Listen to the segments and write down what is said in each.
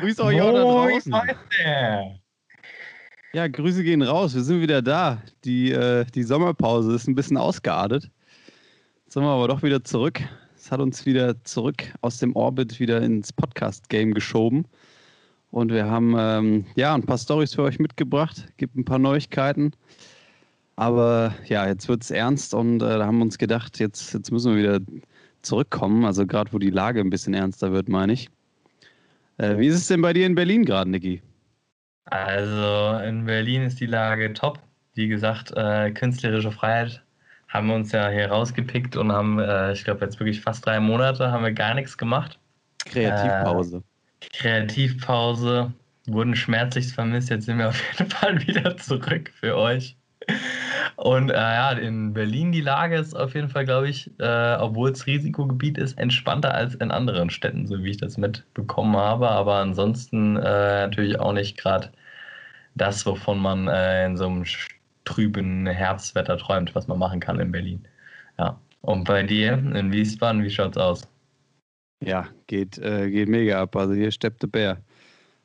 Grüß euch auch da draußen. Ja, Grüße gehen raus. Wir sind wieder da. Die, äh, die Sommerpause ist ein bisschen ausgeartet. Jetzt sind wir aber doch wieder zurück. Es hat uns wieder zurück aus dem Orbit wieder ins Podcast-Game geschoben. Und wir haben ähm, ja ein paar Stories für euch mitgebracht. Gibt ein paar Neuigkeiten. Aber ja, jetzt wird es ernst und äh, da haben wir uns gedacht, jetzt, jetzt müssen wir wieder zurückkommen. Also gerade wo die Lage ein bisschen ernster wird, meine ich. Äh, wie ist es denn bei dir in Berlin gerade, Niki? Also in Berlin ist die Lage top. Wie gesagt, äh, künstlerische Freiheit haben wir uns ja hier rausgepickt und haben, äh, ich glaube, jetzt wirklich fast drei Monate haben wir gar nichts gemacht. Kreativpause. Äh, Kreativpause, wurden schmerzlich vermisst. Jetzt sind wir auf jeden Fall wieder zurück für euch. Und äh, ja, in Berlin die Lage ist auf jeden Fall, glaube ich, äh, obwohl es Risikogebiet ist, entspannter als in anderen Städten, so wie ich das mitbekommen habe. Aber ansonsten äh, natürlich auch nicht gerade das, wovon man äh, in so einem trüben Herbstwetter träumt, was man machen kann in Berlin. Ja. Und bei dir in Wiesbaden, wie schaut's aus? Ja, geht, äh, geht mega ab. Also hier steppt der Bär.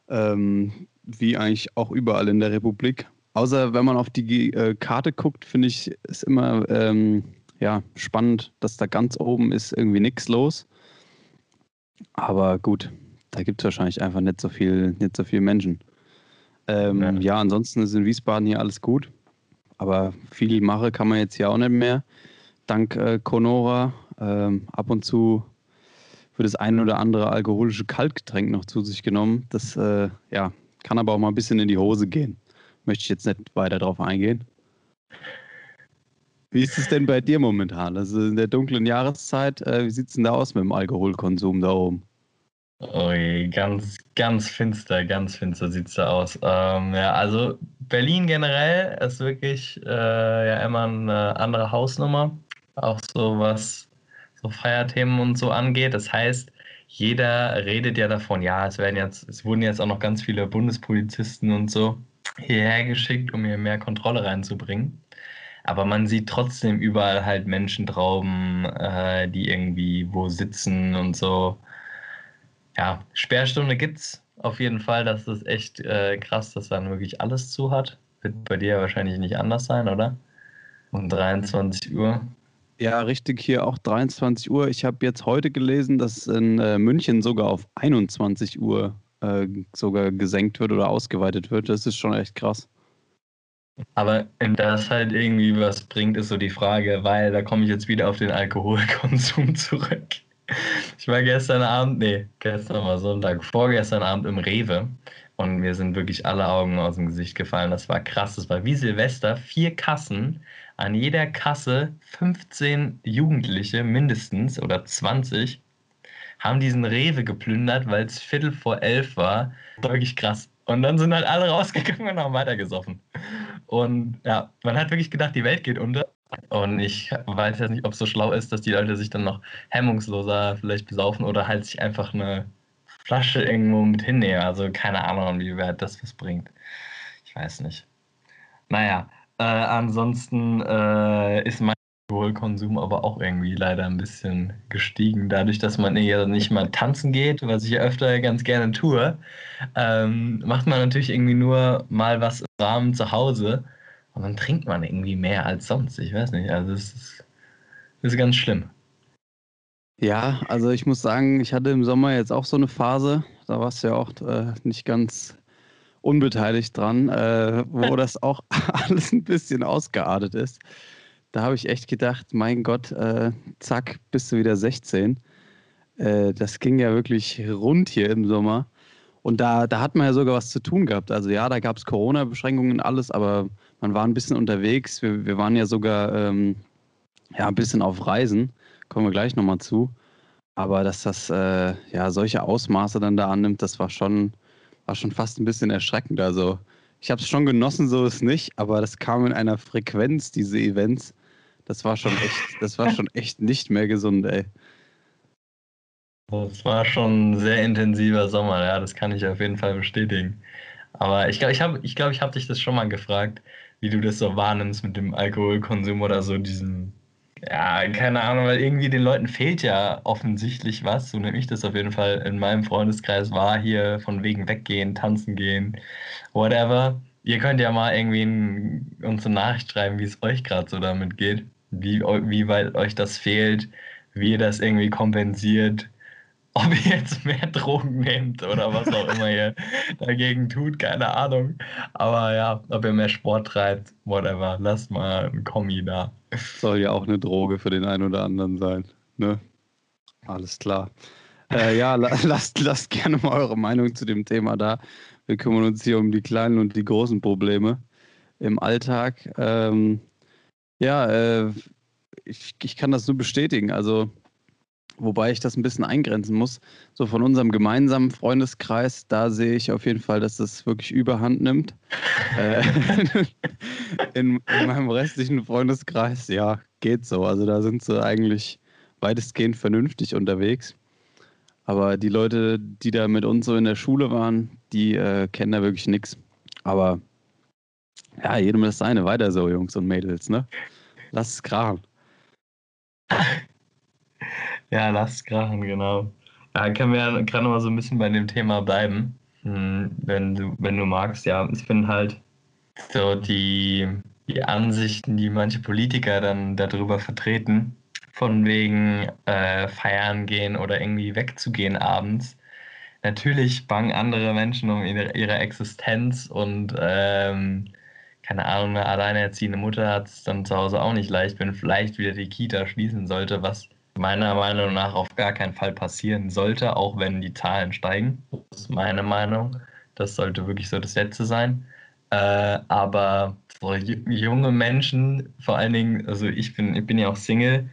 Ähm, wie eigentlich auch überall in der Republik. Außer wenn man auf die äh, Karte guckt, finde ich es immer ähm, ja, spannend, dass da ganz oben ist irgendwie nichts los. Aber gut, da gibt es wahrscheinlich einfach nicht so viel, nicht so viel Menschen. Ähm, ja. ja. ansonsten ist in Wiesbaden hier alles gut. Aber viel mache kann man jetzt hier auch nicht mehr. Dank äh, Conora. Ähm, ab und zu wird das ein oder andere alkoholische Kaltgetränk noch zu sich genommen. Das äh, ja, kann aber auch mal ein bisschen in die Hose gehen möchte ich jetzt nicht weiter darauf eingehen. Wie ist es denn bei dir momentan? Also in der dunklen Jahreszeit, äh, wie sieht es denn da aus mit dem Alkoholkonsum da oben? Ui, ganz, ganz finster, ganz finster sieht es da aus. Ähm, ja, also Berlin generell ist wirklich äh, ja immer eine andere Hausnummer, auch so was so Feierthemen und so angeht. Das heißt, jeder redet ja davon, ja, es werden jetzt, es wurden jetzt auch noch ganz viele Bundespolizisten und so hierher geschickt, um hier mehr Kontrolle reinzubringen. Aber man sieht trotzdem überall halt Menschentrauben, äh, die irgendwie wo sitzen und so. Ja, Sperrstunde gibt's auf jeden Fall. Das ist echt äh, krass, dass dann wirklich alles zu hat. Wird bei dir wahrscheinlich nicht anders sein, oder? Um 23 Uhr. Ja, richtig, hier auch 23 Uhr. Ich habe jetzt heute gelesen, dass in äh, München sogar auf 21 Uhr äh, sogar gesenkt wird oder ausgeweitet wird. Das ist schon echt krass. Aber das halt irgendwie was bringt, ist so die Frage, weil da komme ich jetzt wieder auf den Alkoholkonsum zurück. Ich war gestern Abend, nee, gestern war Sonntag, vorgestern Abend im Rewe und mir sind wirklich alle Augen aus dem Gesicht gefallen. Das war krass. Das war wie Silvester, vier Kassen, an jeder Kasse 15 Jugendliche mindestens oder 20 haben diesen Rewe geplündert, weil es Viertel vor elf war. Wirklich krass. Und dann sind halt alle rausgegangen und haben weitergesoffen. Und ja, man hat wirklich gedacht, die Welt geht unter. Und ich weiß jetzt nicht, ob es so schlau ist, dass die Leute sich dann noch hemmungsloser vielleicht besaufen oder halt sich einfach eine Flasche irgendwo mit hinnehmen. Also keine Ahnung, wie weit das was bringt. Ich weiß nicht. Naja, äh, ansonsten äh, ist mein Alkoholkonsum aber auch irgendwie leider ein bisschen gestiegen. Dadurch, dass man ja nicht mal tanzen geht, was ich ja öfter ganz gerne tue, ähm, macht man natürlich irgendwie nur mal was im Rahmen zu Hause und dann trinkt man irgendwie mehr als sonst. Ich weiß nicht, also es ist, ist ganz schlimm. Ja, also ich muss sagen, ich hatte im Sommer jetzt auch so eine Phase, da warst du ja auch äh, nicht ganz unbeteiligt dran, äh, wo das auch alles ein bisschen ausgeartet ist da habe ich echt gedacht, mein Gott, äh, zack, bist du wieder 16. Äh, das ging ja wirklich rund hier im Sommer. Und da, da hat man ja sogar was zu tun gehabt. Also ja, da gab es Corona-Beschränkungen und alles, aber man war ein bisschen unterwegs. Wir, wir waren ja sogar ähm, ja, ein bisschen auf Reisen. Kommen wir gleich nochmal zu. Aber dass das äh, ja solche Ausmaße dann da annimmt, das war schon, war schon fast ein bisschen erschreckend. Also ich habe es schon genossen, so ist nicht, aber das kam in einer Frequenz, diese Events, das war schon echt, das war schon echt nicht mehr gesund, ey. Das war schon ein sehr intensiver Sommer, ja, das kann ich auf jeden Fall bestätigen. Aber ich glaube, ich habe ich glaub, ich hab dich das schon mal gefragt, wie du das so wahrnimmst mit dem Alkoholkonsum oder so diesen Ja, keine Ahnung, weil irgendwie den Leuten fehlt ja offensichtlich was. So nehme ich das auf jeden Fall in meinem Freundeskreis war hier von wegen weggehen, tanzen gehen, whatever. Ihr könnt ja mal irgendwie uns eine Nachricht schreiben, wie es euch gerade so damit geht, wie, wie weit euch das fehlt, wie ihr das irgendwie kompensiert, ob ihr jetzt mehr Drogen nehmt oder was auch immer ihr dagegen tut, keine Ahnung. Aber ja, ob ihr mehr Sport treibt, whatever, lasst mal ein Kommi da. Soll ja auch eine Droge für den einen oder anderen sein. Ne? Alles klar. Äh, ja, lasst, lasst gerne mal eure Meinung zu dem Thema da. Wir kümmern uns hier um die kleinen und die großen Probleme im Alltag. Ähm, ja, äh, ich, ich kann das nur bestätigen. Also Wobei ich das ein bisschen eingrenzen muss. So von unserem gemeinsamen Freundeskreis, da sehe ich auf jeden Fall, dass das wirklich überhand nimmt. Äh, in, in, meinem restlichen Freundeskreis, ja, geht so. Also da sind sie eigentlich weitestgehend vernünftig unterwegs. Aber die Leute, die da mit uns so in der Schule waren, die äh, kennen da wirklich nichts. Aber ja, jedem das seine. Weiter so, Jungs und Mädels, ne? Lass es krachen. Ja, lass krachen, genau. Ja, können wir ja gerade mal so ein bisschen bei dem Thema bleiben, hm, wenn du, wenn du magst. Ja, ich finde halt so die, die Ansichten, die manche Politiker dann darüber vertreten, von wegen äh, feiern gehen oder irgendwie wegzugehen abends. Natürlich bangen andere Menschen um ihre, ihre Existenz und ähm, keine Ahnung, eine alleinerziehende Mutter hat es dann zu Hause auch nicht leicht, wenn vielleicht wieder die Kita schließen sollte, was meiner Meinung nach auf gar keinen Fall passieren sollte, auch wenn die Zahlen steigen. Das ist meine Meinung. Das sollte wirklich so das Letzte sein. Äh, aber so junge Menschen, vor allen Dingen, also ich bin, ich bin ja auch Single,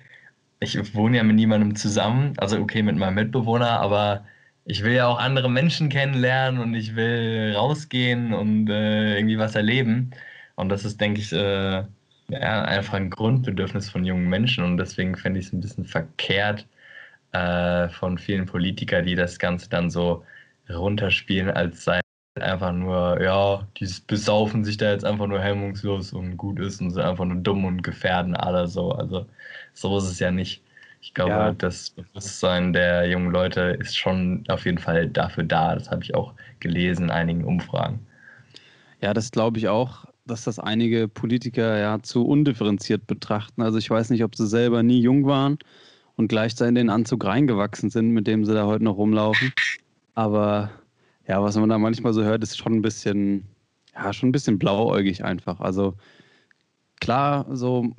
ich wohne ja mit niemandem zusammen, also okay mit meinem Mitbewohner, aber ich will ja auch andere Menschen kennenlernen und ich will rausgehen und äh, irgendwie was erleben. Und das ist, denke ich, äh, ja, einfach ein Grundbedürfnis von jungen Menschen und deswegen fände ich es ein bisschen verkehrt äh, von vielen Politikern, die das Ganze dann so runterspielen, als sei einfach nur, ja, die besaufen sich da jetzt einfach nur hemmungslos und gut ist und sind einfach nur dumm und gefährden alle so. Also so ist es ja nicht. Ich glaube, ja. das Bewusstsein der jungen Leute ist schon auf jeden Fall dafür da. Das habe ich auch gelesen in einigen Umfragen. Ja, das glaube ich auch dass das einige Politiker ja zu undifferenziert betrachten. Also ich weiß nicht, ob sie selber nie jung waren und gleichzeitig in den Anzug reingewachsen sind, mit dem sie da heute noch rumlaufen. Aber ja, was man da manchmal so hört, ist schon ein bisschen, ja, schon ein bisschen blauäugig einfach. Also klar, so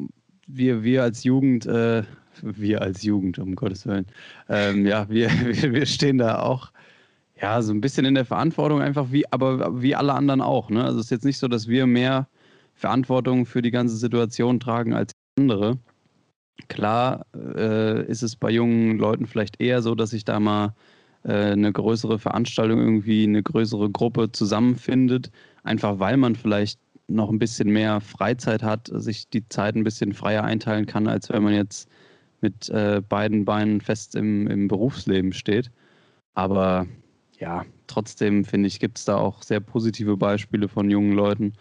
wir, wir als Jugend, äh, wir als Jugend, um Gottes Willen, ähm, ja, wir, wir, wir stehen da auch ja, so ein bisschen in der Verantwortung einfach wie, aber wie alle anderen auch. Ne? Also es ist jetzt nicht so, dass wir mehr Verantwortung für die ganze Situation tragen als andere. Klar äh, ist es bei jungen Leuten vielleicht eher so, dass sich da mal äh, eine größere Veranstaltung irgendwie, eine größere Gruppe zusammenfindet, einfach weil man vielleicht noch ein bisschen mehr Freizeit hat, sich die Zeit ein bisschen freier einteilen kann, als wenn man jetzt mit äh, beiden Beinen fest im, im Berufsleben steht. Aber ja, trotzdem finde ich, gibt es da auch sehr positive Beispiele von jungen Leuten.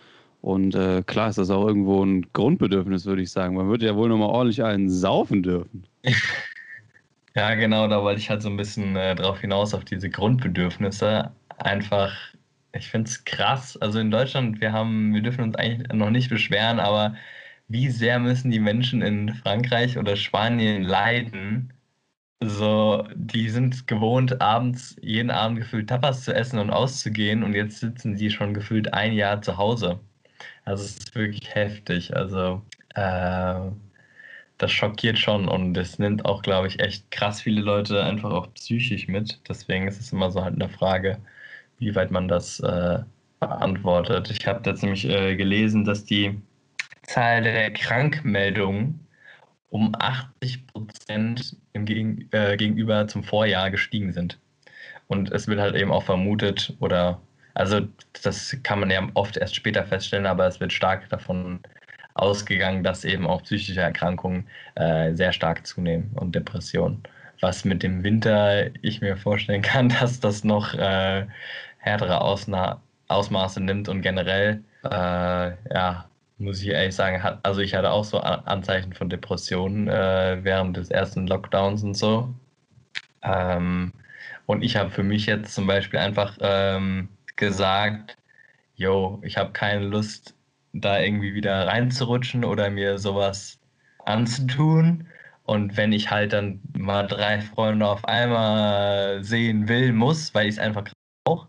Und äh, klar ist das auch irgendwo ein Grundbedürfnis, würde ich sagen. Man würde ja wohl nochmal ordentlich einen saufen dürfen. Ja, genau, da wollte ich halt so ein bisschen äh, drauf hinaus, auf diese Grundbedürfnisse. Einfach, ich finde es krass. Also in Deutschland, wir haben, wir dürfen uns eigentlich noch nicht beschweren, aber wie sehr müssen die Menschen in Frankreich oder Spanien leiden, so, die sind gewohnt, abends, jeden Abend gefühlt Tapas zu essen und auszugehen und jetzt sitzen die schon gefühlt ein Jahr zu Hause. Also es ist wirklich heftig. Also äh, das schockiert schon und das nimmt auch, glaube ich, echt krass viele Leute einfach auch psychisch mit. Deswegen ist es immer so halt eine Frage, wie weit man das äh, beantwortet. Ich habe jetzt nämlich äh, gelesen, dass die Zahl der Krankmeldungen um 80 Prozent Gegen, äh, gegenüber zum Vorjahr gestiegen sind. Und es wird halt eben auch vermutet, oder also das kann man ja oft erst später feststellen, aber es wird stark davon ausgegangen, dass eben auch psychische Erkrankungen äh, sehr stark zunehmen und Depressionen. Was mit dem Winter ich mir vorstellen kann, dass das noch äh, härtere Ausna Ausmaße nimmt und generell äh, ja, muss ich ehrlich sagen, hat, also ich hatte auch so Anzeichen von Depressionen äh, während des ersten Lockdowns und so. Ähm, und ich habe für mich jetzt zum Beispiel einfach ähm, gesagt, yo, ich habe keine Lust, da irgendwie wieder reinzurutschen oder mir sowas anzutun. Und wenn ich halt dann mal drei Freunde auf einmal sehen will, muss, weil ich es einfach brauche,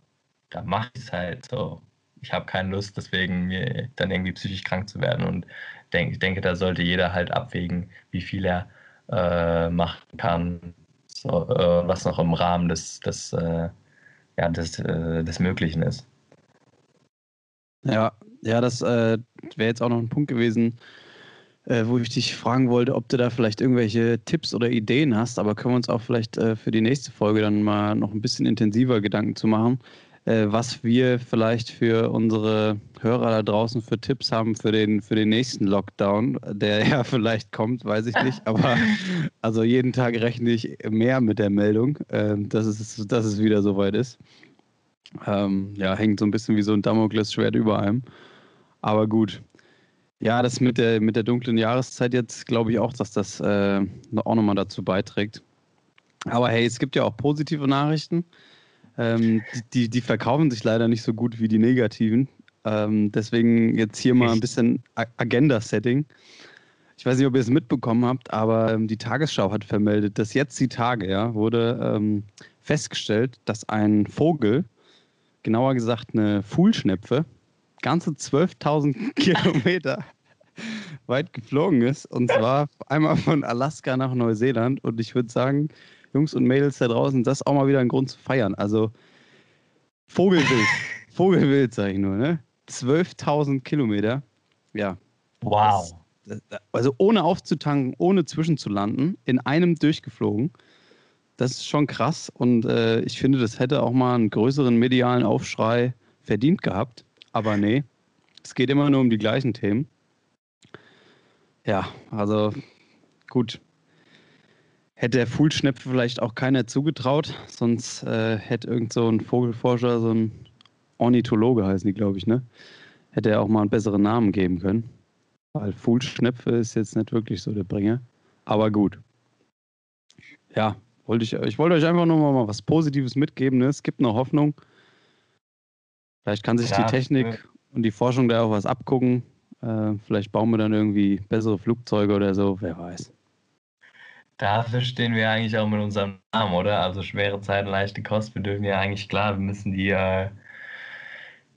dann mache ich es halt so. Ich habe keine Lust, deswegen mir dann irgendwie psychisch krank zu werden. Und denk, ich denke, da sollte jeder halt abwägen, wie viel er äh, machen kann, so, äh, was noch im Rahmen des, des, äh, ja, des, äh, des Möglichen ist. Ja, ja, das äh, wäre jetzt auch noch ein Punkt gewesen, äh, wo ich dich fragen wollte, ob du da vielleicht irgendwelche Tipps oder Ideen hast, aber können wir uns auch vielleicht für die nächste Folge dann mal noch ein bisschen intensiver Gedanken zu machen, was wir vielleicht für unsere Hörer da draußen für Tipps haben für den, für den nächsten Lockdown, der ja vielleicht kommt, weiß ich nicht, aber also jeden Tag rechne ich mehr mit der Meldung, äh, dass, es, dass es wieder soweit ist. Ähm, ja, hängt so ein bisschen wie so ein Damoklesschwert über einem. Aber gut, ja, das mit der, mit der dunklen Jahreszeit jetzt glaube ich auch, dass das äh, auch nochmal dazu beiträgt. Aber hey, es gibt ja auch positive Nachrichten. Ähm, die, die verkaufen sich leider nicht so gut wie die negativen. Ähm, deswegen jetzt hier mal ein bisschen Agenda-Setting. Ich weiß nicht, ob ihr es mitbekommen habt, aber ähm, die Tagesschau hat vermeldet, dass jetzt die Tage ja, wurde ähm, festgestellt, dass ein Vogel, genauer gesagt eine Fuhlschnepfe, ganze 12.000 Kilometer weit geflogen ist. Und zwar einmal von Alaska nach Neuseeland. Und ich würde sagen, Jungs und Mädels da draußen, das ist auch mal wieder ein Grund zu feiern. Also Vogelwild. Vogelwild, sage ich nur, ne? 12.000 Kilometer. Ja. Wow. Das, also ohne aufzutanken, ohne zwischenzulanden, in einem durchgeflogen. Das ist schon krass. Und äh, ich finde, das hätte auch mal einen größeren medialen Aufschrei verdient gehabt. Aber nee, es geht immer nur um die gleichen Themen. Ja, also gut. Hätte der Fuhlschnepfe vielleicht auch keiner zugetraut, sonst äh, hätte irgend so ein Vogelforscher, so ein Ornithologe heißen die, glaube ich, ne? Hätte er auch mal einen besseren Namen geben können. Weil Fuhlschnepfe ist jetzt nicht wirklich so der Bringer. Aber gut. Ja, wollte ich, ich wollte euch einfach nur mal was Positives mitgeben. Ne? Es gibt noch Hoffnung. Vielleicht kann sich ja, die Technik ja. und die Forschung da auch was abgucken. Äh, vielleicht bauen wir dann irgendwie bessere Flugzeuge oder so, wer weiß. Dafür stehen wir eigentlich auch mit unserem Namen, oder? Also schwere Zeiten, leichte Kost. Wir dürfen ja eigentlich klar, wir müssen die, äh,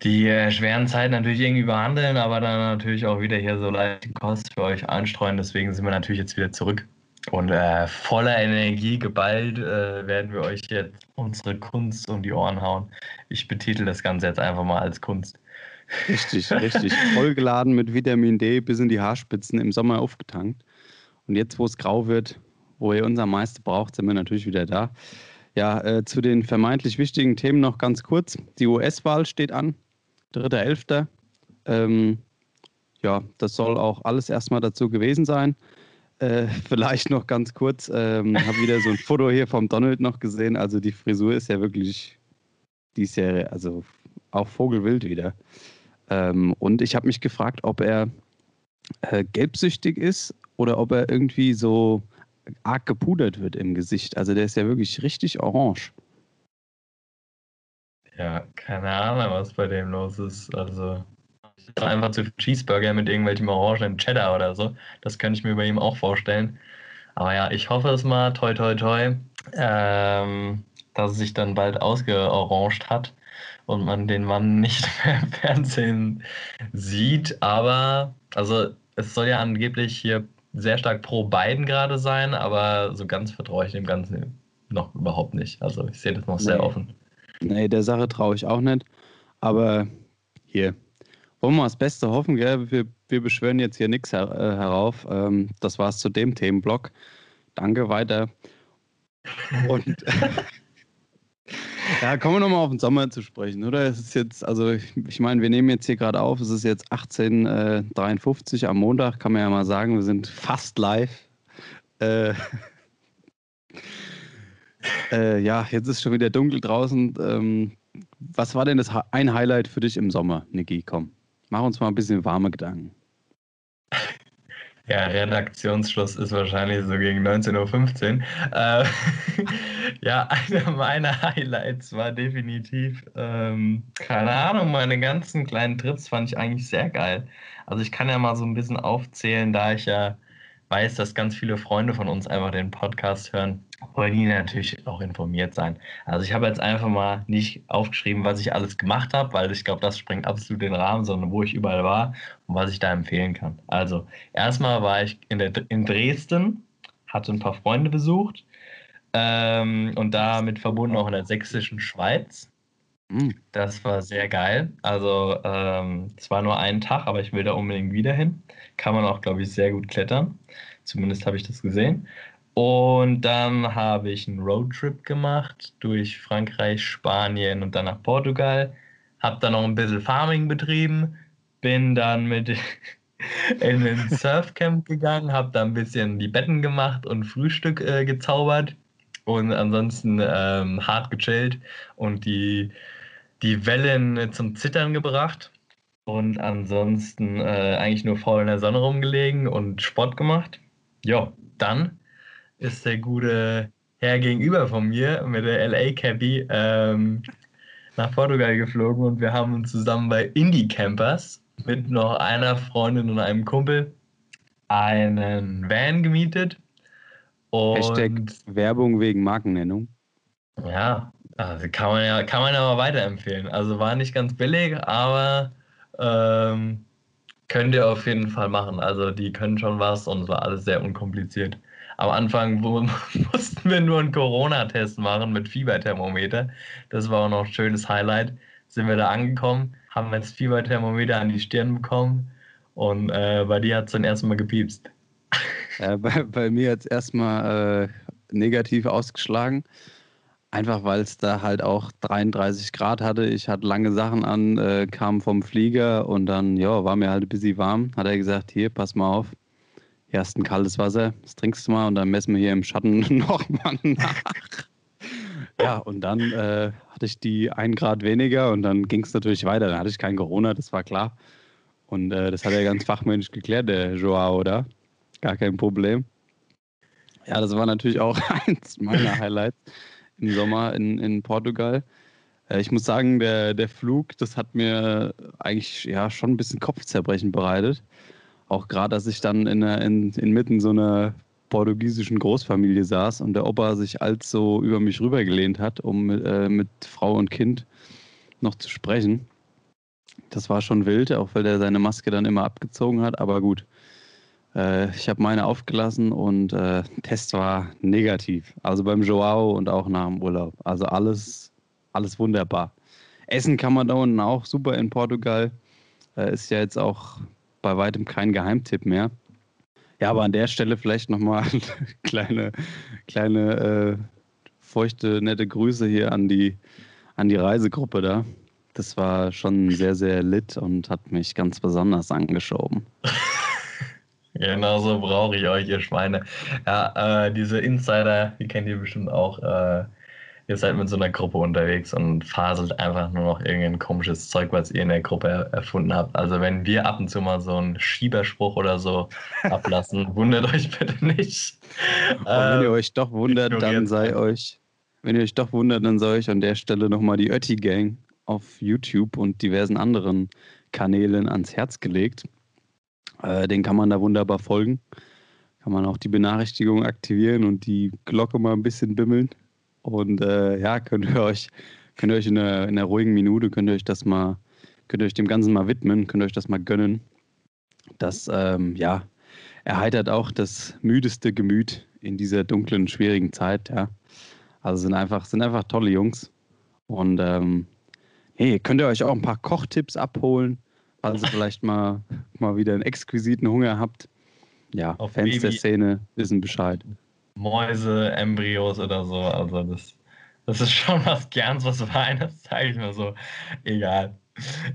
die äh, schweren Zeiten natürlich irgendwie behandeln, aber dann natürlich auch wieder hier so leichte Kost für euch einstreuen. Deswegen sind wir natürlich jetzt wieder zurück. Und äh, voller Energie geballt äh, werden wir euch jetzt unsere Kunst um die Ohren hauen. Ich betitel das Ganze jetzt einfach mal als Kunst. Richtig, richtig. Vollgeladen mit Vitamin D bis in die Haarspitzen im Sommer aufgetankt. Und jetzt, wo es grau wird, wo ihr unser Meister braucht, sind wir natürlich wieder da. Ja, äh, zu den vermeintlich wichtigen Themen noch ganz kurz. Die US-Wahl steht an, 3.11. Ähm, ja, das soll auch alles erstmal dazu gewesen sein. Äh, vielleicht noch ganz kurz, ähm, habe wieder so ein Foto hier vom Donald noch gesehen. Also die Frisur ist ja wirklich, die ja also auch vogelwild wieder. Ähm, und ich habe mich gefragt, ob er äh, gelbsüchtig ist oder ob er irgendwie so arg gepudert wird im Gesicht. Also der ist ja wirklich richtig orange. Ja, keine Ahnung, was bei dem los ist. Also einfach zu Cheeseburger mit irgendwelchem orangenen Cheddar oder so. Das könnte ich mir bei ihm auch vorstellen. Aber ja, ich hoffe es mal, toi toi toi, ähm, dass es sich dann bald ausgeorangt hat und man den Mann nicht mehr im Fernsehen sieht. Aber, also es soll ja angeblich hier sehr stark pro Biden gerade sein, aber so ganz vertraue ich dem Ganzen noch überhaupt nicht. Also ich sehe das noch sehr nee. offen. Nee, der Sache traue ich auch nicht. Aber hier, wollen wir das Beste hoffen, gell? Wir, wir beschwören jetzt hier nichts her äh, herauf. Ähm, das war's zu dem Themenblock. Danke, weiter. Und ja, kommen wir nochmal auf den Sommer zu sprechen, oder? Es ist jetzt, also ich, ich meine, wir nehmen jetzt hier gerade auf, es ist jetzt 18.53 Uhr am Montag, kann man ja mal sagen, wir sind fast live. Äh, äh, ja, jetzt ist schon wieder dunkel draußen. Ähm, was war denn das ein Highlight für dich im Sommer, Niki? Komm. Mach uns mal ein bisschen warme Gedanken. Ja, Redaktionsschluss ist wahrscheinlich so gegen 19.15 Uhr. Äh, ja, einer meiner Highlights war definitiv, ähm, keine Ahnung, meine ganzen kleinen Trips fand ich eigentlich sehr geil. Also ich kann ja mal so ein bisschen aufzählen, da ich ja weiß, dass ganz viele Freunde von uns einfach den Podcast hören, wollen die natürlich auch informiert sein. Also ich habe jetzt einfach mal nicht aufgeschrieben, was ich alles gemacht habe, weil ich glaube, das sprengt absolut den Rahmen, sondern wo ich überall war und was ich da empfehlen kann. Also erstmal war ich in, der, in Dresden, hatte ein paar Freunde besucht ähm, und damit verbunden auch in der sächsischen Schweiz. Hm. Das war sehr geil. Also ähm, es war nur ein Tag, aber ich will da unbedingt wieder hin. Kann man auch, glaube ich, sehr gut klettern. Zumindest habe ich das gesehen. Und dann habe ich einen Roadtrip gemacht durch Frankreich, Spanien und dann nach Portugal. Habe dann noch ein bisschen Farming betrieben. Bin dann mit in ein Surfcamp gegangen, habe da ein bisschen die Betten gemacht und Frühstück äh, gezaubert. Und ansonsten ähm, hart gechillt und die, die Wellen zum Zittern gebracht. Und ansonsten äh, eigentlich nur faul in der Sonne rumgelegen und Sport gemacht. Ja, dann ist der gute Herr gegenüber von mir mit der LA Cabby ähm, nach Portugal geflogen und wir haben uns zusammen bei Indie Campers mit noch einer Freundin und einem Kumpel einen Van gemietet. Und Hashtag Werbung wegen Markennennung. Ja, also kann man ja, kann man mal weiterempfehlen. Also war nicht ganz billig, aber ähm, könnt ihr auf jeden Fall machen. Also die können schon was und es war alles sehr unkompliziert. Am Anfang mussten wir nur einen Corona-Test machen mit Fieberthermometer. Das war auch noch ein schönes Highlight. Sind wir da angekommen, haben das Fieberthermometer an die Stirn bekommen und äh, bei dir hat es dann erstmal gepiepst. Ja, bei, bei, mir hat es erstmal äh, negativ ausgeschlagen. Einfach weil es da halt auch 33 Grad hatte. Ich hatte lange Sachen an, äh, kam vom Flieger und dann, ja, war mir halt ein bisschen warm. Hat er gesagt, hier, pass mal auf, erst ein kaltes Wasser, das trinkst du mal und dann messen wir hier im Schatten nochmal nach. ja, und dann äh, hatte ich die ein Grad weniger und dann ging es natürlich weiter. Dann hatte ich kein Corona, das war klar. Und äh, das hat er ganz fachmännisch geklärt, der Joao, oder? Gar kein Problem. Ja, das war natürlich auch eins meiner Highlights im Sommer in, in Portugal. Äh, ich muss sagen, der, der Flug, das hat mir eigentlich ja schon ein bisschen Kopfzerbrechen bereitet. Auch gerade, als ich dann in, in, inmitten so einer portugiesischen Großfamilie saß und der Opa sich so über mich rübergelehnt hat, um mit, äh, mit Frau und Kind noch zu sprechen. Das war schon wild, auch weil der seine Maske dann immer abgezogen hat, aber gut. Äh, ich habe meine aufgelassen und äh, Test war negativ. Also beim Joao und auch nach dem Urlaub. Also alles, alles wunderbar. Essen kann man da unten auch super in Portugal. Äh, ist ja jetzt auch bei weitem kein Geheimtipp mehr. Ja, aber an der Stelle vielleicht nochmal kleine, kleine äh, feuchte, nette Grüße hier an die, an die Reisegruppe da. Das war schon sehr, sehr lit und hat mich ganz besonders angeschoben. genau so brauche ich euch, ihr Schweine. Ja, äh, diese Insider, die kennt ihr bestimmt auch. Äh, ihr seid mit so einer Gruppe unterwegs und faselt einfach nur noch irgendein komisches Zeug, was ihr in der Gruppe erfunden habt. Also wenn wir ab und zu mal so einen Schieberspruch oder so ablassen, wundert euch bitte nicht. Und wenn ihr ähm, euch doch wundert, dann sei euch, wenn ihr euch doch wundert, dann sei euch an der Stelle nochmal die Ötti Gang auf YouTube und diversen anderen Kanälen ans Herz gelegt. Äh, den kann man da wunderbar folgen. Kann man auch die Benachrichtigung aktivieren und die Glocke mal ein bisschen bimmeln. Und äh, ja, könnt ihr euch, könnt ihr euch in einer, in einer ruhigen Minute, könnt ihr euch das mal, könnt ihr euch dem Ganzen mal widmen, könnt ihr euch das mal gönnen. Das, ähm, ja, erheitert auch das müdeste Gemüt in dieser dunklen, schwierigen Zeit, ja. Also sind einfach, sind einfach tolle Jungs. Und ähm, hey, könnt ihr euch auch ein paar Kochtipps abholen, falls ihr vielleicht mal, mal wieder einen exquisiten Hunger habt. Ja, Auf Fans Baby. der Szene wissen Bescheid. Mäuse, Embryos oder so. Also das, das ist schon was Gerns, was Feines, sage ich mal so. Egal.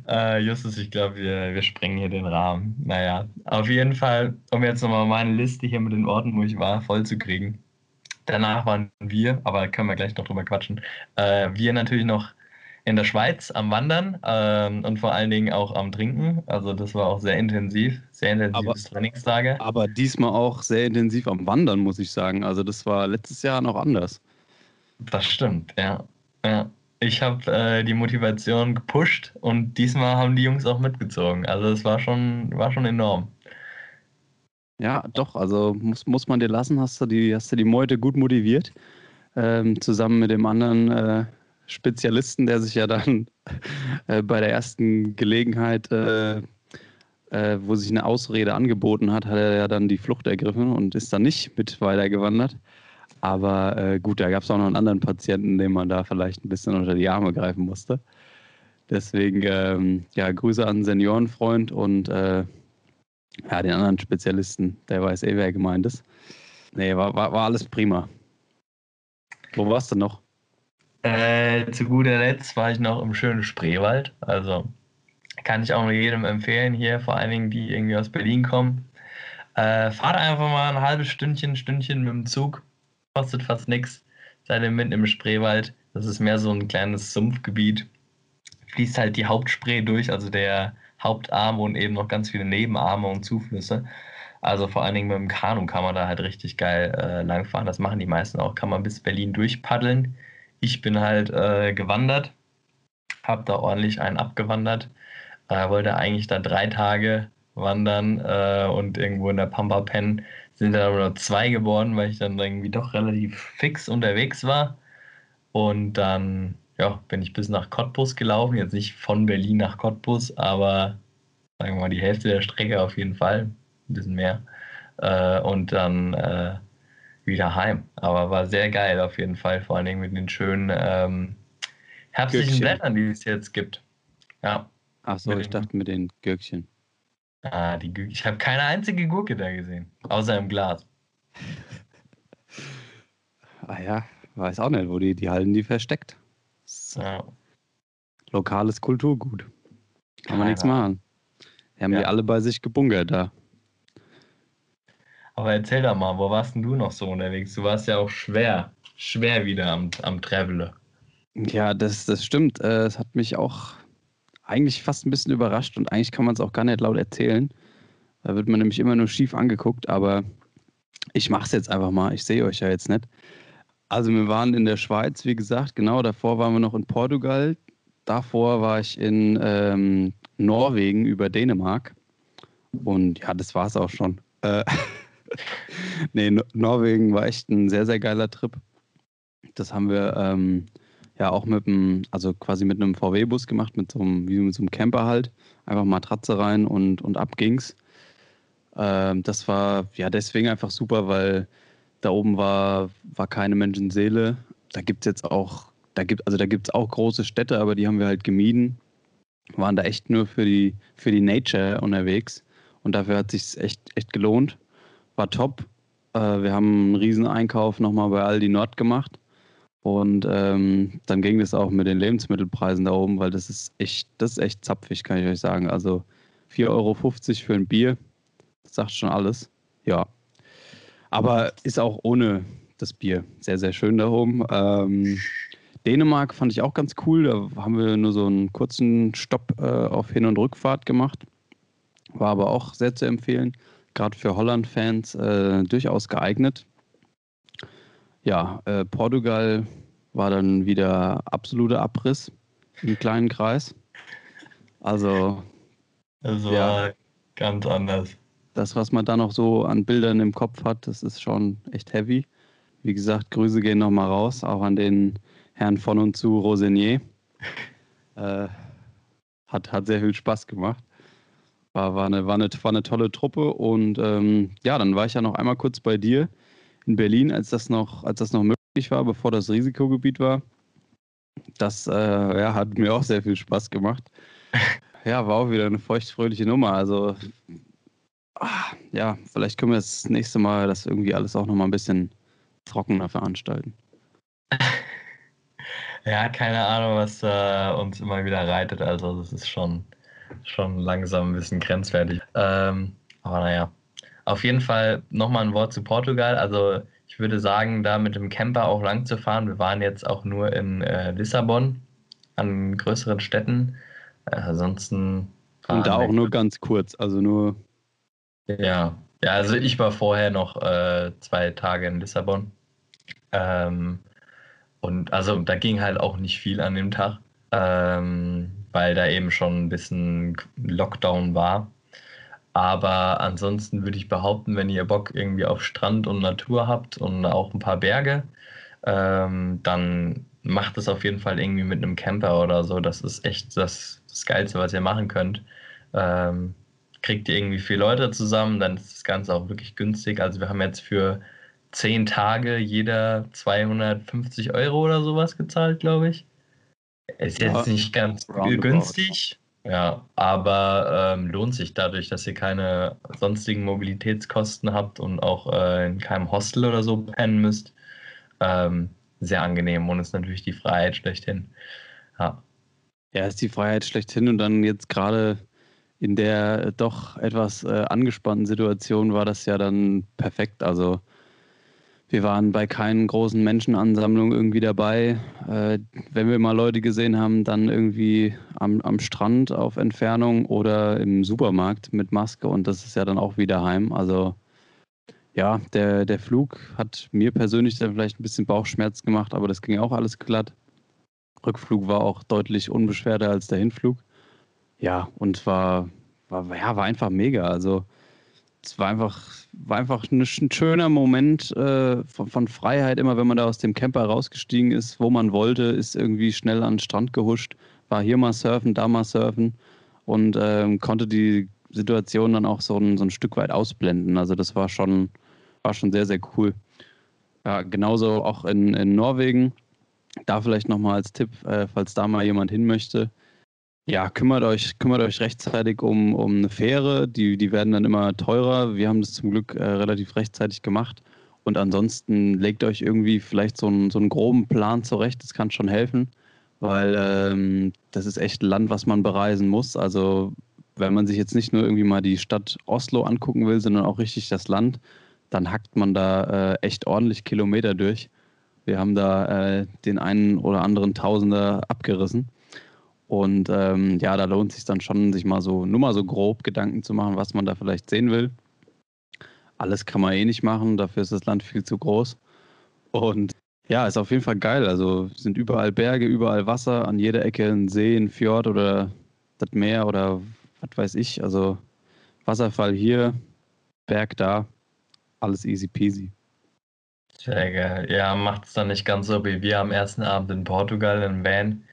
Äh, Justus, ich glaube, wir, wir sprengen hier den Rahmen. Naja, auf jeden Fall, um jetzt nochmal meine Liste hier mit den Orten, wo ich war, voll zu kriegen. Danach waren wir, aber können wir gleich noch drüber quatschen, äh, wir natürlich noch in der Schweiz am Wandern ähm, und vor allen Dingen auch am Trinken. Also das war auch sehr intensiv, sehr intensives aber, Trainingslager. Aber diesmal auch sehr intensiv am Wandern, muss ich sagen. Also das war letztes Jahr noch anders. Das stimmt, ja. ja. Ich habe äh, die Motivation gepusht und diesmal haben die Jungs auch mitgezogen. Also es war schon, war schon enorm. Ja, doch, also muss, muss man dir lassen, hast du die, hast du die Meute gut motiviert. Ähm, zusammen mit dem anderen äh, Spezialisten, der sich ja dann äh, bei der ersten Gelegenheit, äh, äh, wo sich eine Ausrede angeboten hat, hat er ja dann die Flucht ergriffen und ist dann nicht mit weitergewandert. Aber äh, gut, da gab es auch noch einen anderen Patienten, dem man da vielleicht ein bisschen unter die Arme greifen musste. Deswegen, ähm, ja, Grüße an Seniorenfreund und äh, ja, den anderen Spezialisten, der weiß eh, wer gemeint ist. Nee, war, war, war alles prima. Wo warst du noch? Äh, zu guter Letzt war ich noch im schönen Spreewald. Also kann ich auch nur jedem empfehlen hier, vor allen Dingen die irgendwie aus Berlin kommen. Äh, fahrt einfach mal ein halbes Stündchen, Stündchen mit dem Zug. Kostet fast nichts. Seid ihr mitten im Spreewald. Das ist mehr so ein kleines Sumpfgebiet. Fließt halt die Hauptspree durch, also der Hauptarm und eben noch ganz viele Nebenarme und Zuflüsse. Also vor allen Dingen mit dem Kanu kann man da halt richtig geil äh, langfahren. Das machen die meisten auch. Kann man bis Berlin durchpaddeln. Ich bin halt äh, gewandert, habe da ordentlich einen abgewandert. Äh, wollte eigentlich da drei Tage wandern äh, und irgendwo in der Pampa pennen. Sind dann aber nur zwei geworden, weil ich dann irgendwie doch relativ fix unterwegs war. Und dann ja, bin ich bis nach Cottbus gelaufen. Jetzt nicht von Berlin nach Cottbus, aber sagen wir mal die Hälfte der Strecke auf jeden Fall. Ein bisschen mehr. Äh, und dann äh, wieder heim. Aber war sehr geil auf jeden Fall, vor allen Dingen mit den schönen ähm, herbstlichen Gürkchen. Blättern, die es jetzt gibt. Ja. Ach so, ich dachte mit den Gürkchen. Ah, die Gürkchen. Ich habe keine einzige Gurke da gesehen, außer im Glas. ah ja, weiß auch nicht, wo die, die halten die versteckt. Ja. Lokales Kulturgut. Kann man nichts machen. Die haben ja. die alle bei sich gebunkert da. Aber erzähl doch mal, wo warst denn du noch so unterwegs? Du warst ja auch schwer, schwer wieder am, am Traveler. Ja, das, das stimmt. Äh, es hat mich auch eigentlich fast ein bisschen überrascht und eigentlich kann man es auch gar nicht laut erzählen. Da wird man nämlich immer nur schief angeguckt, aber ich mache es jetzt einfach mal. Ich sehe euch ja jetzt nicht. Also wir waren in der Schweiz, wie gesagt, genau. Davor waren wir noch in Portugal. Davor war ich in ähm, Norwegen über Dänemark. Und ja, das war es auch schon. Äh, nee, Norwegen war echt ein sehr, sehr geiler Trip. Das haben wir ähm, ja auch mit einem, also quasi mit einem VW-Bus gemacht, mit so einem, wie mit so einem Camper halt. Einfach Matratze rein und, und ab ging's. Ähm, das war ja deswegen einfach super, weil da oben war, war keine Menschenseele. Da gibt es jetzt auch, da gibt, also da gibt auch große Städte, aber die haben wir halt gemieden. Waren da echt nur für die, für die Nature unterwegs. Und dafür hat sich echt, echt gelohnt war top. Äh, wir haben einen riesen Einkauf nochmal bei Aldi Nord gemacht. Und ähm, dann ging das auch mit den Lebensmittelpreisen da oben, weil das ist echt, das ist echt zapfig, kann ich euch sagen. Also 4,50 Euro für ein Bier, das sagt schon alles. Ja. Aber ist auch ohne das Bier sehr, sehr schön da oben. Ähm, Dänemark fand ich auch ganz cool. Da haben wir nur so einen kurzen Stopp äh, auf Hin- und Rückfahrt gemacht. War aber auch sehr zu empfehlen gerade für Holland-Fans äh, durchaus geeignet. Ja, äh, Portugal war dann wieder absoluter Abriss im kleinen Kreis. Also. Das war ja, ganz anders. Das, was man da noch so an Bildern im Kopf hat, das ist schon echt heavy. Wie gesagt, Grüße gehen nochmal raus, auch an den Herrn von und zu Rosenier. Äh, hat, hat sehr viel Spaß gemacht. War, war, eine, war, eine, war eine tolle Truppe und ähm, ja, dann war ich ja noch einmal kurz bei dir in Berlin, als das noch, als das noch möglich war, bevor das Risikogebiet war. Das äh, ja, hat mir auch sehr viel Spaß gemacht. Ja, war auch wieder eine feuchtfröhliche Nummer. Also ach, ja, vielleicht können wir das nächste Mal das irgendwie alles auch nochmal ein bisschen trockener veranstalten. Ja, keine Ahnung, was äh, uns immer wieder reitet. Also das ist schon schon langsam ein bisschen grenzwertig. Ähm, aber naja, auf jeden Fall nochmal ein Wort zu Portugal. Also ich würde sagen, da mit dem Camper auch lang zu fahren. Wir waren jetzt auch nur in äh, Lissabon. an größeren Städten. Äh, ansonsten. Und da auch nur ganz kurz, also nur. Ja, ja, also ich war vorher noch äh, zwei Tage in Lissabon. Ähm, und also da ging halt auch nicht viel an dem Tag, ähm, weil da eben schon ein bisschen Lockdown war. Aber ansonsten würde ich behaupten, wenn ihr Bock irgendwie auf Strand und Natur habt und auch ein paar Berge, ähm, dann macht es auf jeden Fall irgendwie mit einem Camper oder so. Das ist echt das, das Geilste, was ihr machen könnt. Ähm, kriegt ihr irgendwie vier Leute zusammen, dann ist das Ganze auch wirklich günstig. Also wir haben jetzt für zehn Tage jeder 250 Euro oder sowas gezahlt, glaube ich. Ist jetzt ja, nicht ganz günstig, ja, aber ähm, lohnt sich dadurch, dass ihr keine sonstigen Mobilitätskosten habt und auch äh, in keinem Hostel oder so pennen müsst. Ähm, sehr angenehm und ist natürlich die Freiheit schlechthin. Ja. Ja, ist die Freiheit schlechthin und dann jetzt gerade in der doch etwas äh, angespannten Situation war das ja dann perfekt. Also wir waren bei keinen großen Menschenansammlungen irgendwie dabei. Äh, wenn wir mal Leute gesehen haben, dann irgendwie am, am Strand auf Entfernung oder im Supermarkt mit Maske und das ist ja dann auch wieder heim. Also ja, der, der Flug hat mir persönlich dann vielleicht ein bisschen Bauchschmerz gemacht, aber das ging auch alles glatt. Rückflug war auch deutlich unbeschwerter als der Hinflug. Ja, und war, war, ja, war einfach mega. Also es war einfach, war einfach ein, schöner Moment äh, von, von, Freiheit. Immer wenn man da aus dem Camper rausgestiegen ist, wo man wollte, ist irgendwie schnell an den Strand gehuscht, war hier mal surfen, da mal surfen und äh, konnte die Situation dann auch so ein, so ein Stück weit ausblenden. Also das war schon, war schon sehr, sehr cool. Ja, genauso auch in, in Norwegen. Da vielleicht nochmal als Tipp, äh, falls da mal jemand hin möchte ja, kümmert euch, kümmert euch rechtzeitig um, um eine Fähre. Die, die werden dann immer teurer. Wir haben das zum Glück äh, relativ rechtzeitig gemacht. Und ansonsten legt euch irgendwie vielleicht so einen, so einen groben Plan zurecht. Das kann schon helfen, weil ähm, das ist echt ein Land, was man bereisen muss. Also wenn man sich jetzt nicht nur irgendwie mal die Stadt Oslo angucken will, sondern auch richtig das Land, dann hackt man da äh, echt ordentlich Kilometer durch. Wir haben da äh, den einen oder anderen Tausender abgerissen. Und ähm, ja, da lohnt es sich dann schon, sich mal so, nur mal so grob Gedanken zu machen, was man da vielleicht sehen will. Alles kann man eh nicht machen, dafür ist das Land viel zu groß. Und ja, ist auf jeden Fall geil. Also sind überall Berge, überall Wasser, an jeder Ecke ein See, ein Fjord oder das Meer oder was weiß ich. Also Wasserfall hier, Berg da, alles easy peasy. Sehr geil. Ja, macht es dann nicht ganz so wie wir am ersten Abend in Portugal in Van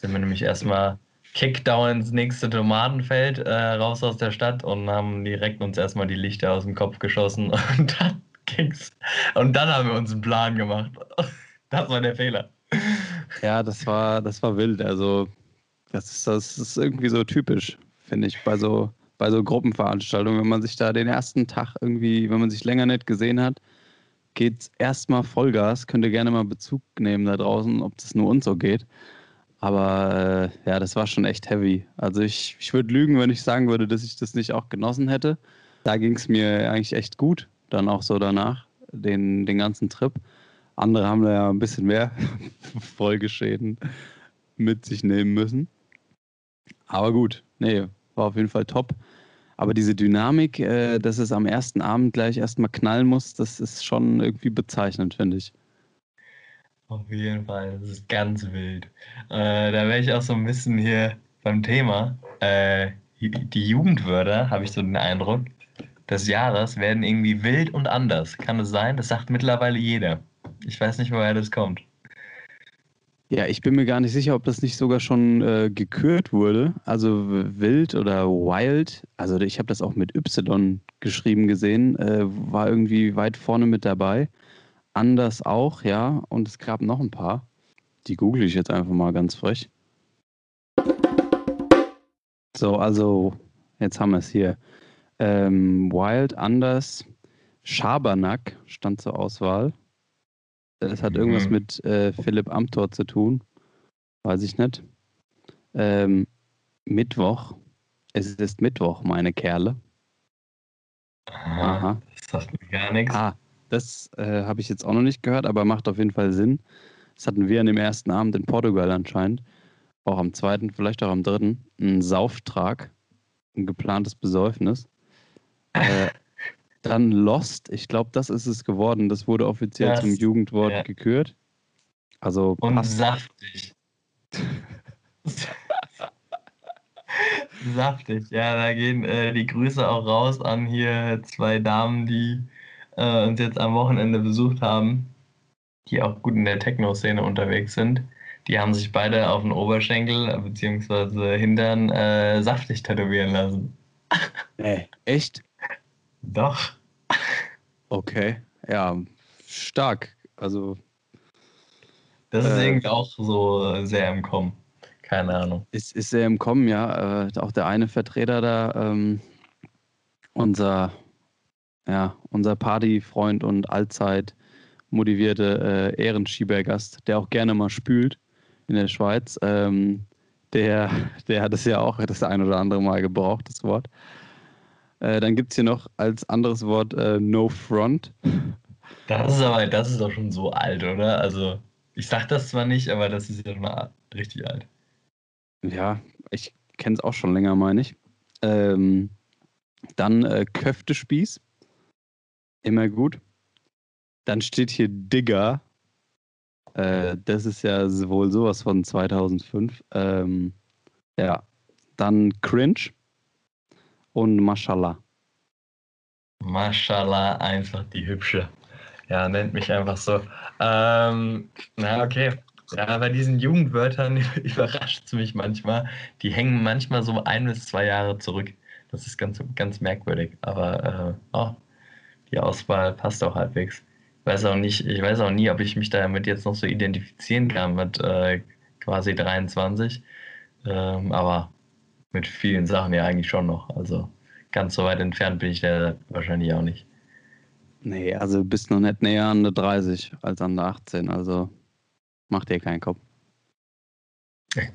sind wir nämlich erstmal Kickdown ins nächste Tomatenfeld äh, raus aus der Stadt und haben direkt uns erstmal die Lichter aus dem Kopf geschossen und dann ging's. Und dann haben wir uns einen Plan gemacht. Das war der Fehler. Ja, das war, das war wild. Also, das ist, das ist irgendwie so typisch, finde ich, bei so, bei so Gruppenveranstaltungen. Wenn man sich da den ersten Tag irgendwie, wenn man sich länger nicht gesehen hat, geht erstmal Vollgas. Könnt ihr gerne mal Bezug nehmen da draußen, ob das nur uns so geht. Aber äh, ja, das war schon echt heavy. Also ich, ich würde lügen, wenn ich sagen würde, dass ich das nicht auch genossen hätte. Da ging es mir eigentlich echt gut, dann auch so danach, den, den ganzen Trip. Andere haben da ja ein bisschen mehr Folgeschäden mit sich nehmen müssen. Aber gut, nee, war auf jeden Fall top. Aber diese Dynamik, äh, dass es am ersten Abend gleich erstmal knallen muss, das ist schon irgendwie bezeichnend, finde ich. Auf jeden Fall, das ist ganz wild. Äh, da wäre ich auch so ein bisschen hier beim Thema. Äh, die Jugendwörter, habe ich so den Eindruck, des Jahres werden irgendwie wild und anders. Kann es sein? Das sagt mittlerweile jeder. Ich weiß nicht, woher das kommt. Ja, ich bin mir gar nicht sicher, ob das nicht sogar schon äh, gekürt wurde. Also wild oder wild. Also ich habe das auch mit Y geschrieben gesehen. Äh, war irgendwie weit vorne mit dabei anders auch, ja. Und es gab noch ein paar. Die google ich jetzt einfach mal ganz frech. So, also, jetzt haben wir es hier. Ähm, Wild, Anders, Schabernack stand zur Auswahl. Es hat irgendwas mhm. mit äh, Philipp Amthor zu tun. Weiß ich nicht. Ähm, Mittwoch. Es ist Mittwoch, meine Kerle. Aha. Aha. Das sagt mir gar nichts. Ah, das äh, habe ich jetzt auch noch nicht gehört, aber macht auf jeden Fall Sinn. Das hatten wir an dem ersten Abend in Portugal anscheinend. auch am zweiten, vielleicht auch am dritten, ein Sauftrag, ein geplantes Besäufnis. Äh, dann Lost, ich glaube, das ist es geworden. Das wurde offiziell Das- zum Jugendwort ja. gekürt. Also Und passt. saftig. saftig, ja, da gehen äh, die Grüße auch raus an hier zwei Damen, die äh, uns jetzt am Wochenende besucht haben, die auch gut in der Techno-Szene unterwegs sind. Die haben sich beide auf den Oberschenkel äh, bzw. Hintern äh, saftig tätowieren lassen. Nee, echt? Doch. Okay. Ja, stark. Also Das ist Äh, irgendwie auch so sehr im Kommen. Keine Ahnung. ist, ist sehr im Kommen, ja. Äh, auch der eine Vertreter da, ähm, unser, ja, unser Partyfreund und allzeit motivierte äh, Ehrenschiebergast, der auch gerne mal spült in der Schweiz, ähm, der, der hat es ja auch das ein oder andere Mal gebraucht, das Wort. Äh, dann gibt es hier noch als anderes Wort äh, No Front. Das ist aber, das ist doch schon so alt, oder? Also, ich sag das zwar nicht, aber das ist ja schon mal richtig alt. Ja, ich kenne es auch schon länger, meine ich. Ähm, dann äh, Köftespieß. Immer gut. Dann steht hier Digger. Äh, das ist ja wohl sowas von 2005. Ähm, ja. Dann Cringe. Und Mashallah. Mashallah, einfach die Hübsche. Ja, nennt mich einfach so. Ähm, na, okay. Ja, bei diesen Jugendwörtern überrascht es mich manchmal. Die hängen manchmal so ein bis zwei Jahre zurück. Das ist ganz, ganz merkwürdig. Aber äh, oh, die Auswahl passt auch halbwegs. Ich weiß auch nicht, ich weiß auch nie, ob ich mich damit jetzt noch so identifizieren kann mit äh, quasi 23. Ähm, aber mit vielen Sachen ja eigentlich schon noch. Also ganz so weit entfernt bin ich da wahrscheinlich auch nicht. Nee, also bist noch nicht näher an der 30 als an der 18. Also mach dir keinen Kopf.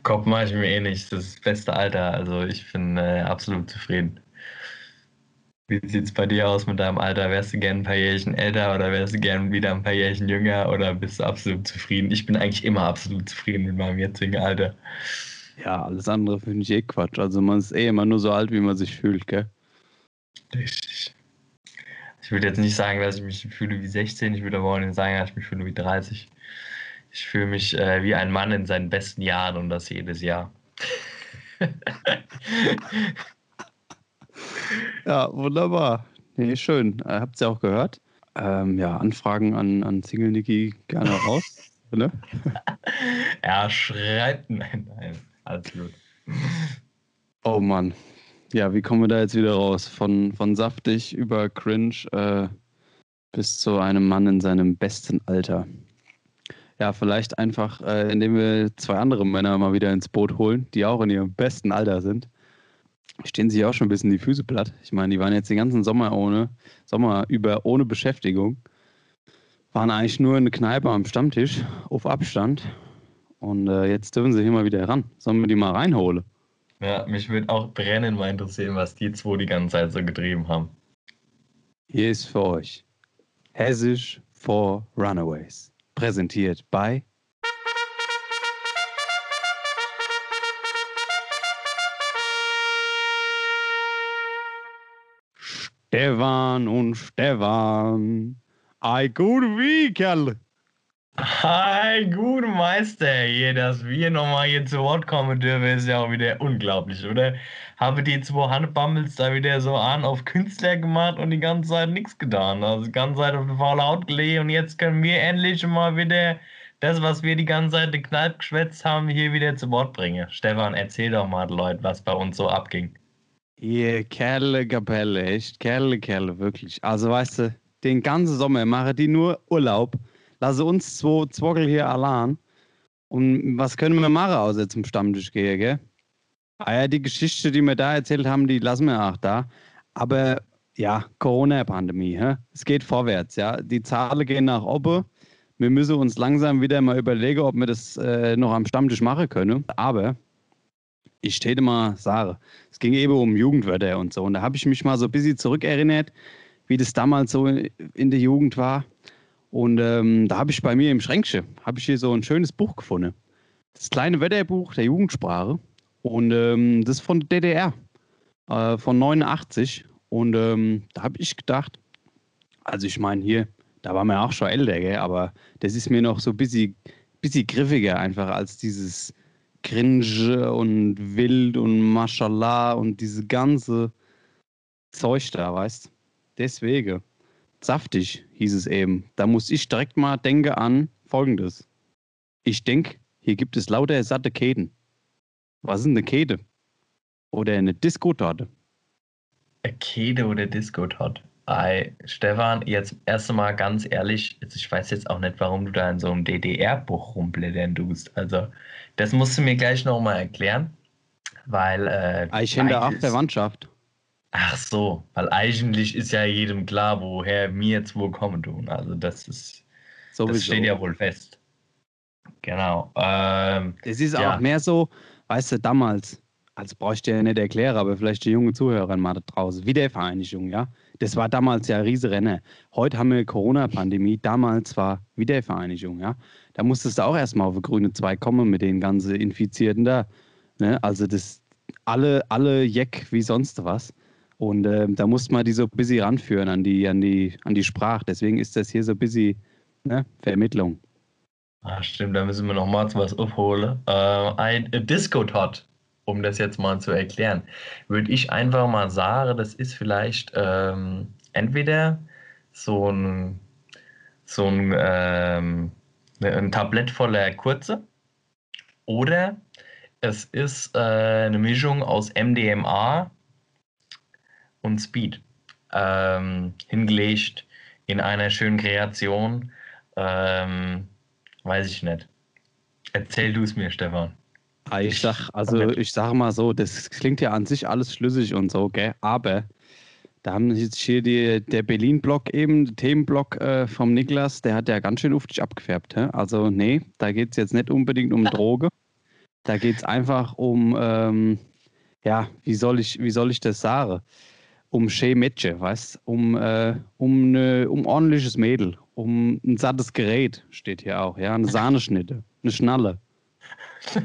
Kopf mache ich mir eh nicht. Das ist das beste Alter. Also ich bin äh, absolut zufrieden. Wie sieht es bei dir aus mit deinem Alter? Wärst du gern ein paar Jährchen älter oder wärst du gern wieder ein paar Jährchen jünger oder bist du absolut zufrieden? Ich bin eigentlich immer absolut zufrieden mit meinem jetzigen Alter. Ja, alles andere finde ich eh Quatsch. Also man ist eh immer nur so alt, wie man sich fühlt, gell? Richtig. Ich würde jetzt nicht sagen, dass ich mich fühle wie 16, ich würde aber auch nicht sagen, dass ich mich fühle wie 30. Ich fühle mich äh, wie ein Mann in seinen besten Jahren und das jedes Jahr. Ja, wunderbar. Nee, schön. Äh, habt's ja auch gehört. Ähm, ja, Anfragen an, an Single Niki gerne raus. ne? Er schreibt, nein, nein, alles gut. Oh Mann. Ja, wie kommen wir da jetzt wieder raus? Von, von saftig über cringe äh, bis zu einem Mann in seinem besten Alter. Ja, vielleicht einfach, äh, indem wir zwei andere Männer mal wieder ins Boot holen, die auch in ihrem besten Alter sind. Stehen sich auch schon ein bisschen die Füße platt. Ich meine, die waren jetzt den ganzen Sommer ohne, Sommer über ohne Beschäftigung. Waren eigentlich nur in der Kneipe am Stammtisch auf Abstand. Und äh, jetzt dürfen sie hier mal wieder ran. Sollen wir die mal reinholen? Ja, mich würde auch brennend mal interessieren, was die zwei die ganze Zeit so getrieben haben. Hier ist für euch Hessisch for Runaways. Präsentiert bei Stefan und Stefan. Ei, gut wie, Kerl. Hi, gute Meister, hier, dass wir nochmal hier zu Wort kommen dürfen, ist ja auch wieder unglaublich, oder? Habe die zwei Hannebammels da wieder so an auf Künstler gemacht und die ganze Zeit nichts getan. Also die ganze Zeit auf die faule Haut gelegt und jetzt können wir endlich mal wieder das, was wir die ganze Zeit in Kneipe geschwätzt haben, hier wieder zu Wort bringen. Stefan, erzähl doch mal, Leute, was bei uns so abging. Ihr Kerle Kapelle, echt Kerle, Kerle, wirklich. Also weißt du, den ganzen Sommer machen die nur Urlaub. Lasse uns zwei Zwockel hier allein. Und was können wir machen, außer zum Stammtisch gehen, gell? Ah ja, die Geschichte, die wir da erzählt haben, die lassen wir auch da. Aber ja, Corona-Pandemie, es geht vorwärts, ja. Die Zahlen gehen nach oben. Wir müssen uns langsam wieder mal überlegen, ob wir das äh, noch am Stammtisch machen können. Aber ich täte mal sagen, es ging eben um Jugendwörter und so. Und da habe ich mich mal so ein bisschen zurückerinnert, wie das damals so in der Jugend war. Und ähm, da habe ich bei mir im Schränkchen, habe ich hier so ein schönes Buch gefunden. das kleine Wetterbuch der Jugendsprache. Und ähm, das ist von der DDR, äh, von 89. Und ähm, da habe ich gedacht, also ich meine hier, da war mir auch schon älter, gell, aber das ist mir noch so ein bisschen, bisschen griffiger einfach als dieses Cringe und Wild und Mashallah und diese ganze Zeug da, weißt Deswegen, saftig hieß es eben. Da muss ich direkt mal denken an Folgendes. Ich denke, hier gibt es lauter satte Käden. Was ist eine Käde? Oder eine Disco-Torte? Eine Käde oder Disco-Torte? Ei, Stefan, jetzt erst einmal ganz ehrlich, ich weiß jetzt auch nicht, warum du da in so einem DDR-Buch rumblättern tust. Also, das musst du mir gleich nochmal erklären, weil. Äh, ich kenne auch Verwandtschaft. Ach so, weil eigentlich ist ja jedem klar, woher wir jetzt wo kommen tun. Also, das ist. Sowieso. Das steht ja wohl fest. Genau. Ähm, es ist ja. auch mehr so, weißt du, damals, also bräuchte ich ja nicht erklären, aber vielleicht die junge Zuhörer mal da draußen, Wiedervereinigung, ja. Das war damals ja riese Renner. Heute haben wir Corona-Pandemie, damals war Wiedervereinigung, ja. Da musstest du auch erstmal auf grüne 2 kommen mit den ganzen Infizierten da. Ne? Also das, alle, alle Jeck wie sonst was. Und äh, da musste man die so ein bisschen ranführen an die, an die, an die Sprache. Deswegen ist das hier so ein bisschen ne? Vermittlung. Ah, stimmt, da müssen wir noch mal was aufholen. Äh, ein Disco-Tot, um das jetzt mal zu erklären, würde ich einfach mal sagen, das ist vielleicht ähm, entweder so ein, so ein, ähm, ein Tablett voller Kurze oder es ist äh, eine Mischung aus MDMA und Speed ähm, hingelegt in einer schönen Kreation. Ähm, Weiß ich nicht. Erzähl du es mir, Stefan. Ah, ich sag, also ich sage mal so, das klingt ja an sich alles schlüssig und so, gell? Aber da haben jetzt hier die, der Berlin-Block eben, der Themenblock äh, vom Niklas, der hat ja ganz schön uftig abgefärbt. Hä? Also, nee, da geht es jetzt nicht unbedingt um Droge. Da geht es einfach um, ähm, ja, wie soll ich, wie soll ich das sagen? Um Schemetsche, weißt um, äh, um, ne, um ordentliches Mädel, um ein sattes Gerät, steht hier auch, ja, eine Sahneschnitte, eine Schnalle.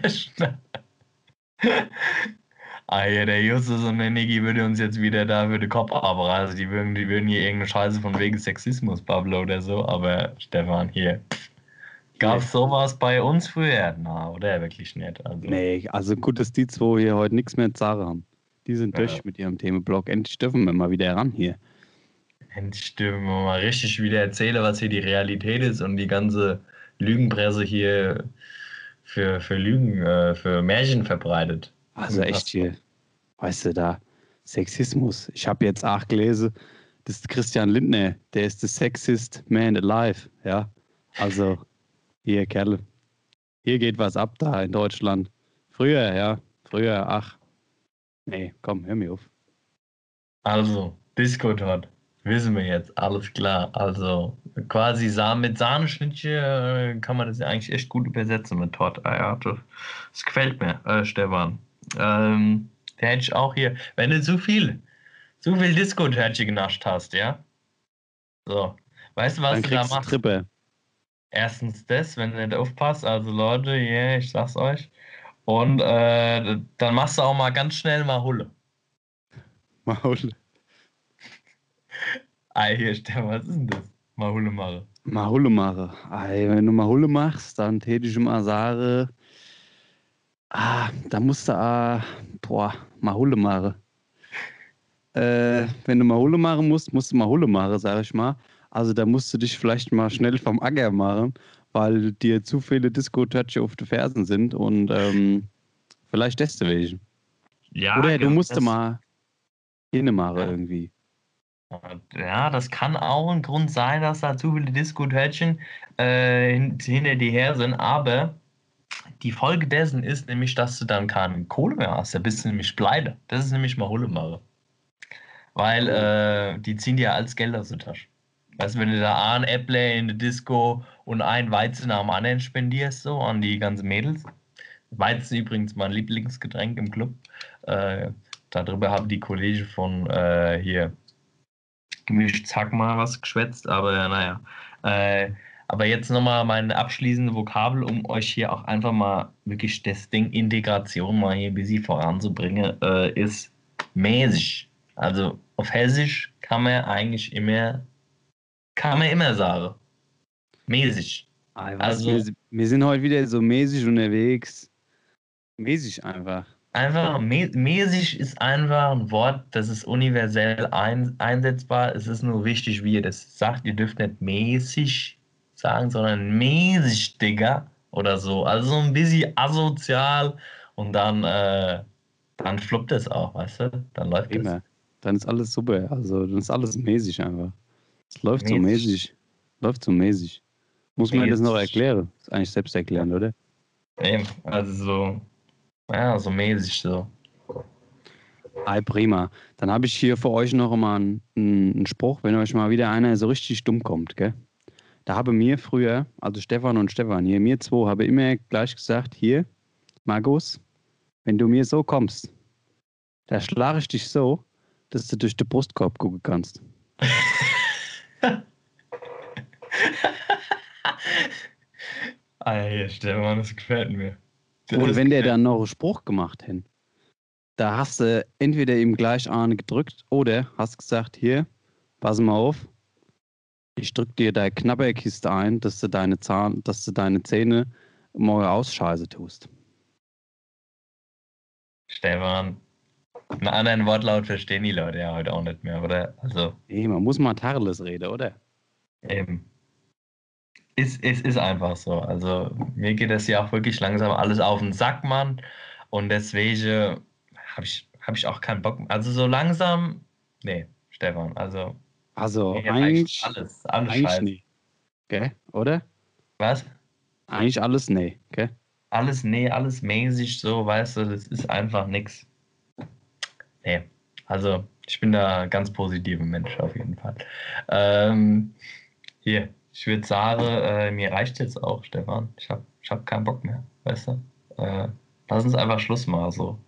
ah ja, der Justus und der Niki würde uns jetzt wieder da für den Kopf aber also die würden, die würden hier irgendeine Scheiße von wegen Sexismus, Pablo oder so, aber Stefan, hier. Gab es sowas bei uns früher? Na, oder wirklich nicht. Also. Nee, also gut, dass die zwei hier heute nichts mehr zu sagen haben. Die sind ja. durch mit ihrem Themenblock. Endlich dürfen wir mal wieder ran hier. Endlich dürfen wir mal richtig wieder erzählen, was hier die Realität ist und die ganze Lügenpresse hier für, für Lügen, äh, für Märchen verbreitet. Also echt hier, weißt du, da Sexismus. Ich habe jetzt auch gelesen, das ist Christian Lindner, der ist der Sexist Man Alive, ja. Also, hier, Kerle, hier geht was ab da in Deutschland. Früher, ja, früher, ach, nee, komm, hör mir auf. Also, Disco dort. Wissen wir jetzt, alles klar. Also quasi mit Sahneschnittchen äh, kann man das ja eigentlich echt gut übersetzen mit Torteier. Das, das gefällt mir, äh, Stefan. Ähm, der hätte ich auch hier, wenn du zu viel, zu viel Disco-Törtchen genascht hast, ja? So. Weißt du, was Dann du da machst? Trippe. Erstens das, wenn du nicht aufpasst, also Leute, yeah, ich sag's euch. Und äh, dann machst du auch mal ganz schnell mal Hulle. Mal Hulle. Ei, hier, Stefan, was ist denn das? Mahulle mache. Mahulle mache. Ei, wenn du Mahulle machst, dann täte ich mal sagen, ah, da musst du, ah, boah, Mahulle mache. Äh, wenn du Mahulle machen musst, musst du Mahulle machen, sag ich mal. Also da musst du dich vielleicht mal schnell vom Acker machen, weil dir zu viele Disco-Touch auf den Fersen sind und ähm, vielleicht deswegen. Ja, Oder du musst mal hinne machen ja. irgendwie. Ja, das kann auch ein Grund sein, dass da zu viele Disco-Törtchen äh, hinter dir her sind, aber die Folge dessen ist nämlich, dass du dann keine Kohle mehr hast. Da bist du nämlich pleite. Das ist nämlich mal Hullemache. Weil äh, die ziehen dir alles Geld aus der Tasche. Weißt du, wenn du da ein Apple in der Disco und ein Weizen am anderen spendierst, so an die ganzen Mädels. Weizen übrigens mein Lieblingsgetränk im Club. Äh, darüber haben die Kollegen von äh, hier gemischt, sag mal was geschwätzt, aber naja. Äh, Aber jetzt nochmal meine abschließende Vokabel, um euch hier auch einfach mal wirklich das Ding Integration mal hier ein bisschen voranzubringen, äh, ist mäßig. Also auf Hessisch kann man eigentlich immer, kann man immer sagen. Mäßig. Ah, Also- wir, wir sind heute wieder so mäßig unterwegs. Mäßig einfach. Einfach, mä mäßig ist einfach ein Wort, das ist universell ein einsetzbar. Es ist nur wichtig, wie ihr das sagt. Ihr dürft nicht mäßig sagen, sondern mäßig, Digga. Oder so. Also so ein bisschen asozial und dann, äh, dann fluppt es auch, weißt du? Dann läuft es. Immer. Dann ist alles super. Also dann ist alles mäßig einfach. Es läuft so Mäßig. mäßig. Läuft so mäßig. Muss man das noch Mäßig. erklären? Ist eigentlich selbst erklärend, oder? Eben, also so, ja, so mäßig so. Ei, prima. Dann habe ich hier für euch noch mal einen, einen Spruch, wenn euch mal wieder einer so richtig dumm kommt, gell? Da habe mir früher, also Stefan und Stefan hier, mir zwei, habe immer gleich gesagt, hier, Markus, wenn du mir so kommst, da schlage ich dich so, dass du durch den Brustkorb gucken kannst. Ey, Stefan, das gefällt mir. Oder wenn der dann noch einen Spruch gemacht hätte, da hast du entweder ihm gleich eine gedrückt oder hast gesagt, hier, pass mal auf, ich drück dir deine Knabberkiste ein, dass du deine Zahn, dass du deine Zähne morgen ausscheiße tust. Stefan, einen anderen Wortlaut verstehen die Leute ja heute auch nicht mehr, oder? Also, Ey, man muss mal Tarles reden, oder? eben. Es, es ist einfach so. Also, mir geht das ja auch wirklich langsam alles auf den Sack, Mann. Und deswegen habe ich, hab ich auch keinen Bock mehr. Also, so langsam, nee, Stefan, also, Also eigentlich, alles, alles eigentlich scheiße. nee. Gell? Oder? Was? Eigentlich alles nee, gell? Alles, nee, alles mäßig so, weißt du, das ist einfach nix. Nee, also ich bin da ganz positiver Mensch auf jeden Fall. Ähm, hier, ich würde sagen, äh, mir reicht jetzt auch, Stefan. Ich habe ich hab keinen Bock mehr, weißt du? Äh, lass uns einfach Schluss machen, so.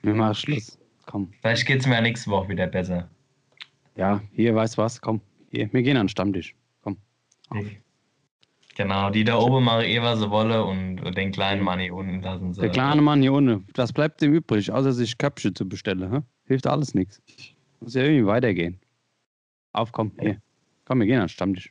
Wir machen Schluss. Komm. Vielleicht geht es mir ja nächste Woche wieder besser. Ja, hier, weißt was? Komm. Hier, wir gehen an den Stammtisch. Komm. Auf. Genau, die da oben machen eh, was sie wollen und den kleinen Mann hier unten lassen sie. Der kleine Mann hier unten, was bleibt ihm übrig, außer sich Köpfe zu bestellen? Hä? Hilft alles nichts. Muss ja irgendwie weitergehen. Auf, komm, hier. Komm, wir gehen an den Stammtisch.